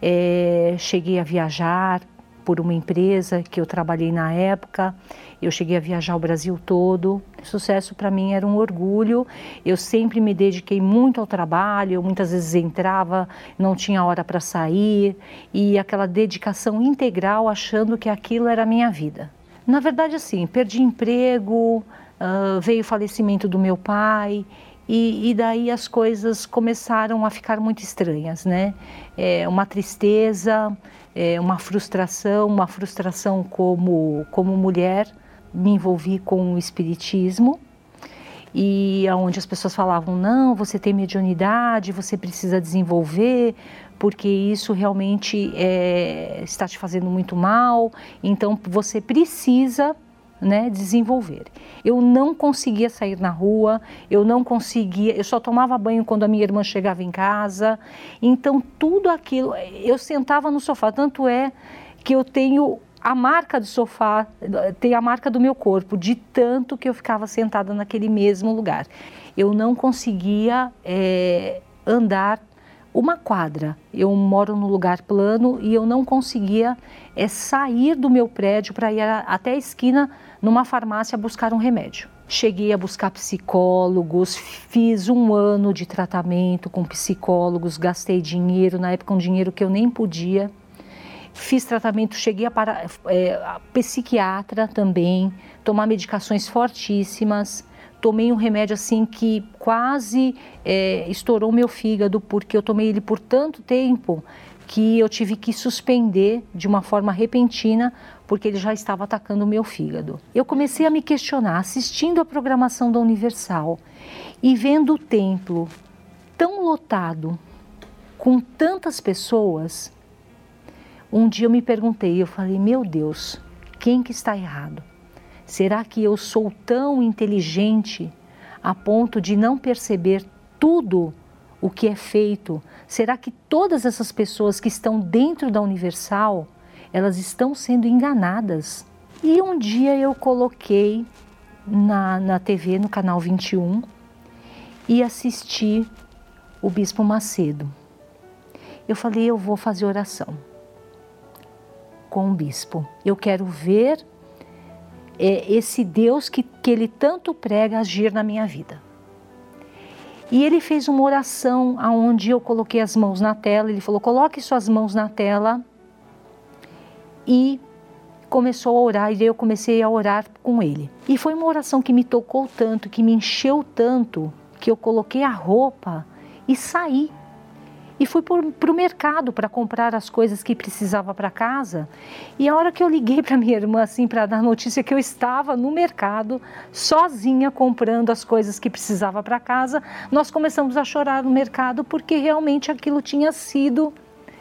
é, cheguei a viajar por uma empresa que eu trabalhei na época, eu cheguei a viajar o Brasil todo. Sucesso para mim era um orgulho. Eu sempre me dediquei muito ao trabalho, eu muitas vezes entrava, não tinha hora para sair e aquela dedicação integral achando que aquilo era a minha vida. Na verdade, assim, perdi emprego, uh, veio o falecimento do meu pai e, e, daí as coisas começaram a ficar muito estranhas, né? É, uma tristeza, é, uma frustração, uma frustração como, como mulher. Me envolvi com o espiritismo e aonde as pessoas falavam não, você tem mediunidade, você precisa desenvolver, porque isso realmente é, está te fazendo muito mal. Então você precisa né, desenvolver. Eu não conseguia sair na rua, eu não conseguia, eu só tomava banho quando a minha irmã chegava em casa. Então tudo aquilo, eu sentava no sofá, tanto é que eu tenho a marca do sofá, tem a marca do meu corpo, de tanto que eu ficava sentada naquele mesmo lugar. Eu não conseguia é, andar uma quadra. Eu moro num lugar plano e eu não conseguia é, sair do meu prédio para ir até a esquina numa farmácia buscar um remédio. Cheguei a buscar psicólogos, fiz um ano de tratamento com psicólogos, gastei dinheiro, na época um dinheiro que eu nem podia. Fiz tratamento, cheguei a, para, é, a psiquiatra também, tomar medicações fortíssimas. Tomei um remédio assim que quase é, estourou meu fígado, porque eu tomei ele por tanto tempo que eu tive que suspender de uma forma repentina porque ele já estava atacando o meu fígado. Eu comecei a me questionar, assistindo a programação da Universal e vendo o templo tão lotado, com tantas pessoas. Um dia eu me perguntei, eu falei, meu Deus, quem que está errado? Será que eu sou tão inteligente a ponto de não perceber tudo o que é feito? Será que todas essas pessoas que estão dentro da Universal elas estão sendo enganadas. E um dia eu coloquei na, na TV, no canal 21, e assisti o Bispo Macedo. Eu falei, eu vou fazer oração com o bispo. Eu quero ver é, esse Deus que, que ele tanto prega agir na minha vida. E ele fez uma oração aonde eu coloquei as mãos na tela. Ele falou: coloque suas mãos na tela e começou a orar e eu comecei a orar com ele. E foi uma oração que me tocou tanto, que me encheu tanto, que eu coloquei a roupa e saí. E fui para o mercado para comprar as coisas que precisava para casa. E a hora que eu liguei [LAUGHS] para minha irmã assim para dar notícia que eu estava no mercado sozinha comprando as coisas que precisava para casa, nós começamos a chorar no mercado porque realmente aquilo tinha sido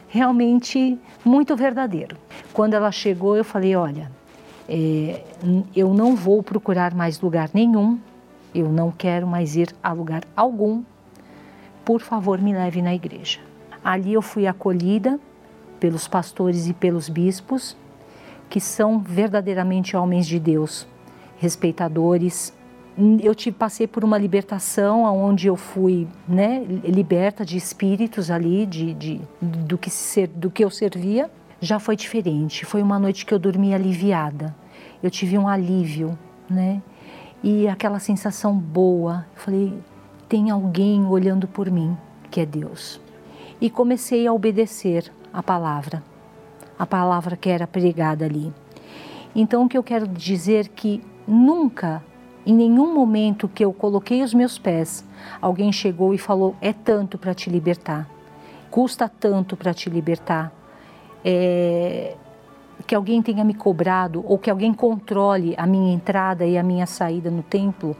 realmente muito verdadeiro. Quando ela chegou, eu falei: olha, é, eu não vou procurar mais lugar nenhum, eu não quero mais ir a lugar algum. Por favor, me leve na igreja. Ali eu fui acolhida pelos pastores e pelos bispos, que são verdadeiramente homens de Deus, respeitadores. Eu te passei por uma libertação onde eu fui né, liberta de espíritos ali, de, de, do, que ser, do que eu servia. Já foi diferente. Foi uma noite que eu dormi aliviada. Eu tive um alívio, né? E aquela sensação boa. Eu falei, tem alguém olhando por mim, que é Deus. E comecei a obedecer a palavra, a palavra que era pregada ali. Então, o que eu quero dizer que nunca, em nenhum momento que eu coloquei os meus pés, alguém chegou e falou: é tanto para te libertar, custa tanto para te libertar. É, que alguém tenha me cobrado ou que alguém controle a minha entrada e a minha saída no templo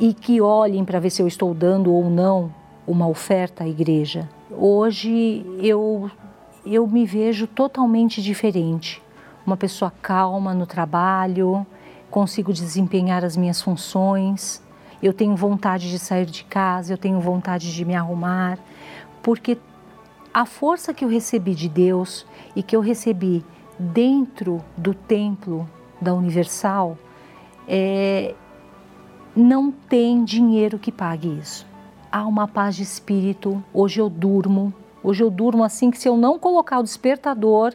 e que olhem para ver se eu estou dando ou não uma oferta à igreja. Hoje eu eu me vejo totalmente diferente, uma pessoa calma no trabalho, consigo desempenhar as minhas funções, eu tenho vontade de sair de casa, eu tenho vontade de me arrumar, porque a força que eu recebi de Deus e que eu recebi dentro do templo da Universal, é, não tem dinheiro que pague isso. Há uma paz de espírito. Hoje eu durmo, hoje eu durmo assim que se eu não colocar o despertador,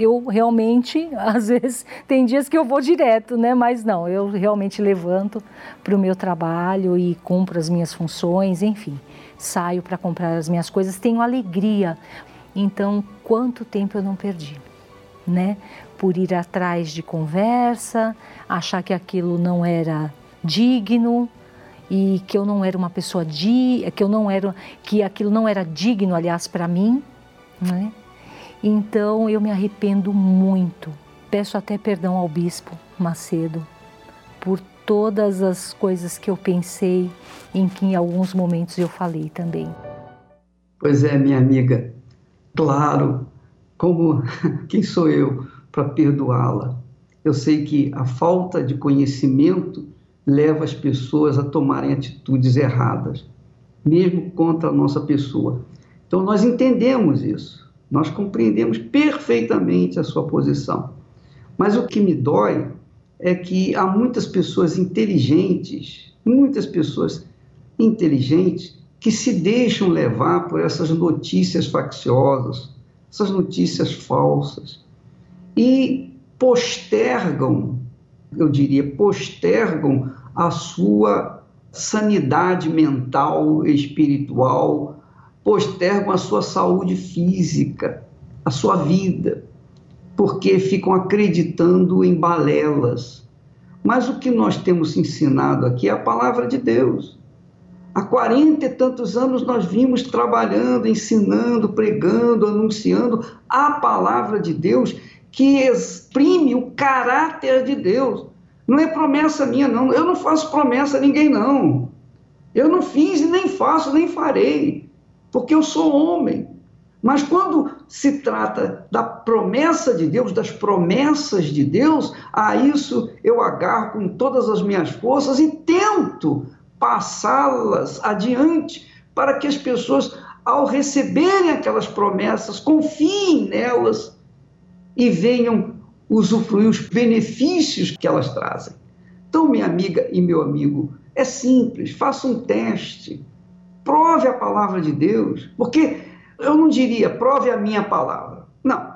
eu realmente, [LAUGHS] às vezes, tem dias que eu vou direto, né? Mas não, eu realmente levanto para o meu trabalho e cumpro as minhas funções, enfim, saio para comprar as minhas coisas, tenho alegria. Então, quanto tempo eu não perdi? né? Por ir atrás de conversa, achar que aquilo não era digno e que eu não era uma pessoa di, que eu não era, que aquilo não era digno, aliás, para mim, né? Então eu me arrependo muito. Peço até perdão ao bispo Macedo por todas as coisas que eu pensei em que em alguns momentos eu falei também. Pois é, minha amiga. Claro, como [LAUGHS] quem sou eu para perdoá-la? Eu sei que a falta de conhecimento leva as pessoas a tomarem atitudes erradas, mesmo contra a nossa pessoa. Então nós entendemos isso, nós compreendemos perfeitamente a sua posição. Mas o que me dói é que há muitas pessoas inteligentes, muitas pessoas inteligentes que se deixam levar por essas notícias facciosas, essas notícias falsas e postergam, eu diria, postergam a sua sanidade mental, espiritual, postergam a sua saúde física, a sua vida, porque ficam acreditando em balelas. Mas o que nós temos ensinado aqui é a palavra de Deus. Há quarenta e tantos anos nós vimos trabalhando, ensinando, pregando, anunciando a palavra de Deus que exprime o caráter de Deus. Não é promessa minha, não. Eu não faço promessa a ninguém, não. Eu não fiz e nem faço, nem farei, porque eu sou homem. Mas quando se trata da promessa de Deus, das promessas de Deus, a isso eu agarro com todas as minhas forças e tento passá-las adiante para que as pessoas, ao receberem aquelas promessas, confiem nelas e venham usufruir os benefícios que elas trazem. Então, minha amiga e meu amigo, é simples, faça um teste, prove a palavra de Deus, porque eu não diria prove a minha palavra, não,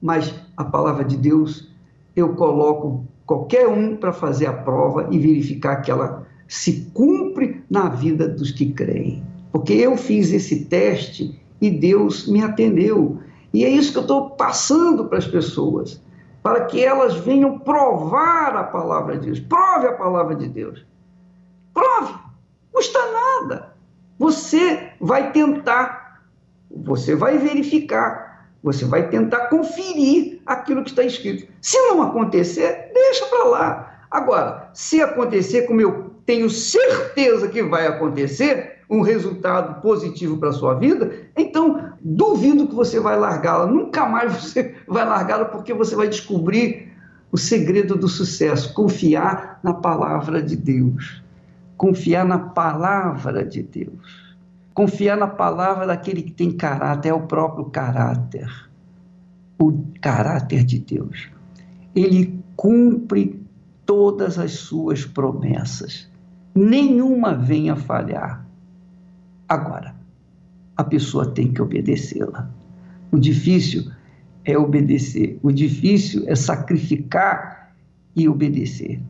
mas a palavra de Deus eu coloco qualquer um para fazer a prova e verificar que ela se cumpre na vida dos que creem. Porque eu fiz esse teste e Deus me atendeu. E é isso que eu estou passando para as pessoas, para que elas venham provar a palavra de Deus. Prove a palavra de Deus. Prove, custa nada. Você vai tentar, você vai verificar, você vai tentar conferir aquilo que está escrito. Se não acontecer, deixa para lá. Agora, se acontecer como eu tenho certeza que vai acontecer um resultado positivo para a sua vida, então duvido que você vai largá-la. Nunca mais [LAUGHS] você vai largá-la porque você vai descobrir o segredo do sucesso, confiar na palavra de Deus. Confiar na palavra de Deus. Confiar na palavra daquele que tem caráter, é o próprio caráter. o caráter de Deus. Ele cumpre todas as suas promessas. Nenhuma vem a falhar. Agora, a pessoa tem que obedecê-la. O difícil é obedecer, o difícil é sacrificar e obedecer.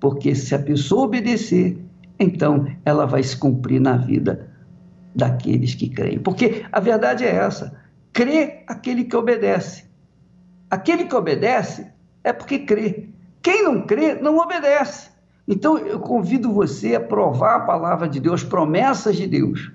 Porque se a pessoa obedecer, então ela vai se cumprir na vida daqueles que creem. Porque a verdade é essa: crê aquele que obedece. Aquele que obedece é porque crê. Quem não crê, não obedece. Então eu convido você a provar a palavra de Deus, promessas de Deus.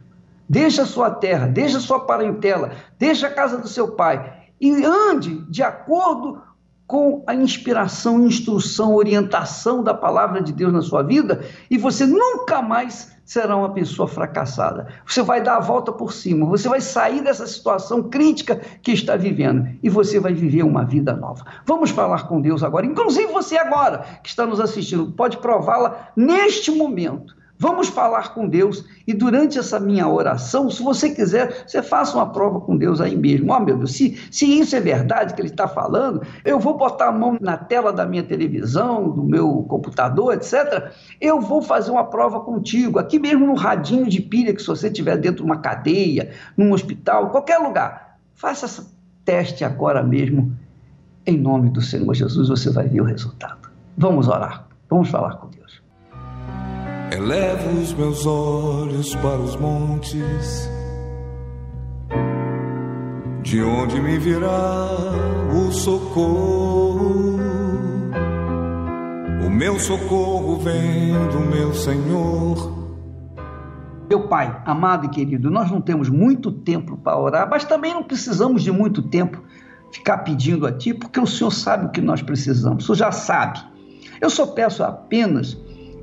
Deixa a sua terra, deixa a sua parentela, deixa a casa do seu pai e ande de acordo com a inspiração, instrução, orientação da palavra de Deus na sua vida e você nunca mais será uma pessoa fracassada. Você vai dar a volta por cima, você vai sair dessa situação crítica que está vivendo e você vai viver uma vida nova. Vamos falar com Deus agora, inclusive você agora que está nos assistindo, pode prová-la neste momento. Vamos falar com Deus e durante essa minha oração, se você quiser, você faça uma prova com Deus aí mesmo. Ó, oh, meu Deus, se, se isso é verdade que ele está falando, eu vou botar a mão na tela da minha televisão, do meu computador, etc. Eu vou fazer uma prova contigo, aqui mesmo no radinho de pilha, que se você estiver dentro de uma cadeia, num hospital, qualquer lugar. Faça esse teste agora mesmo. Em nome do Senhor Jesus, você vai ver o resultado. Vamos orar, vamos falar com Deus. Elevo os meus olhos para os montes, de onde me virá o socorro. O meu socorro vem do meu Senhor. Meu Pai, amado e querido, nós não temos muito tempo para orar, mas também não precisamos de muito tempo ficar pedindo a Ti, porque o Senhor sabe o que nós precisamos, o Senhor já sabe. Eu só peço apenas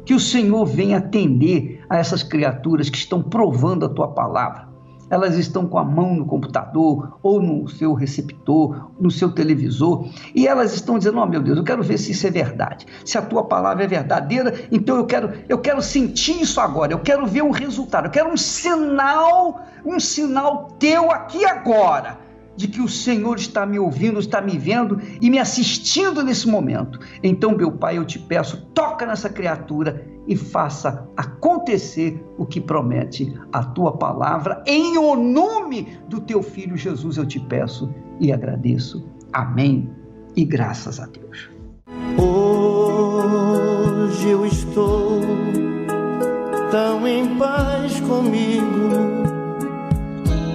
que o Senhor venha atender a essas criaturas que estão provando a tua palavra. Elas estão com a mão no computador ou no seu receptor, no seu televisor, e elas estão dizendo: "Oh, meu Deus, eu quero ver se isso é verdade. Se a tua palavra é verdadeira, então eu quero, eu quero sentir isso agora. Eu quero ver um resultado. Eu quero um sinal, um sinal teu aqui agora." De que o Senhor está me ouvindo, está me vendo e me assistindo nesse momento. Então, meu Pai, eu te peço, toca nessa criatura e faça acontecer o que promete a tua palavra. Em o nome do teu filho Jesus eu te peço e agradeço. Amém. E graças a Deus. Hoje eu estou tão em paz comigo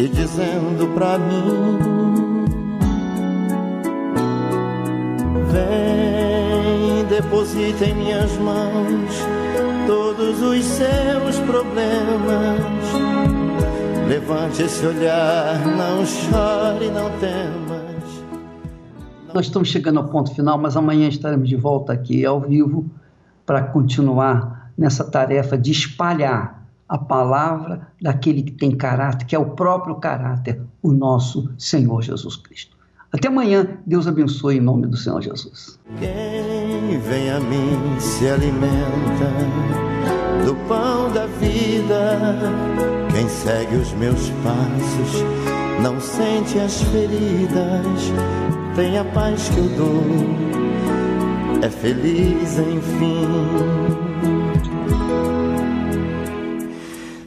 e dizendo pra mim: Vem, deposita em minhas mãos todos os seus problemas. Levante esse olhar, não chore, não temas. Nós estamos chegando ao ponto final, mas amanhã estaremos de volta aqui ao vivo para continuar nessa tarefa de espalhar a palavra daquele que tem caráter, que é o próprio caráter, o nosso Senhor Jesus Cristo. Até amanhã, Deus abençoe em nome do Senhor Jesus. Quem vem a mim se alimenta do pão da vida. Quem segue os meus passos não sente as feridas, tem a paz que eu dou, é feliz enfim.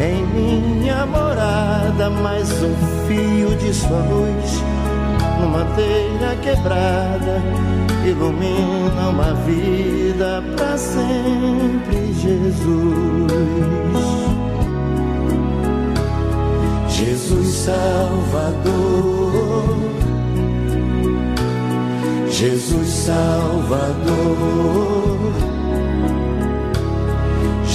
Em minha morada mais um fio de sua luz numa telha quebrada, ilumina uma vida para sempre, Jesus. Jesus Salvador, Jesus Salvador,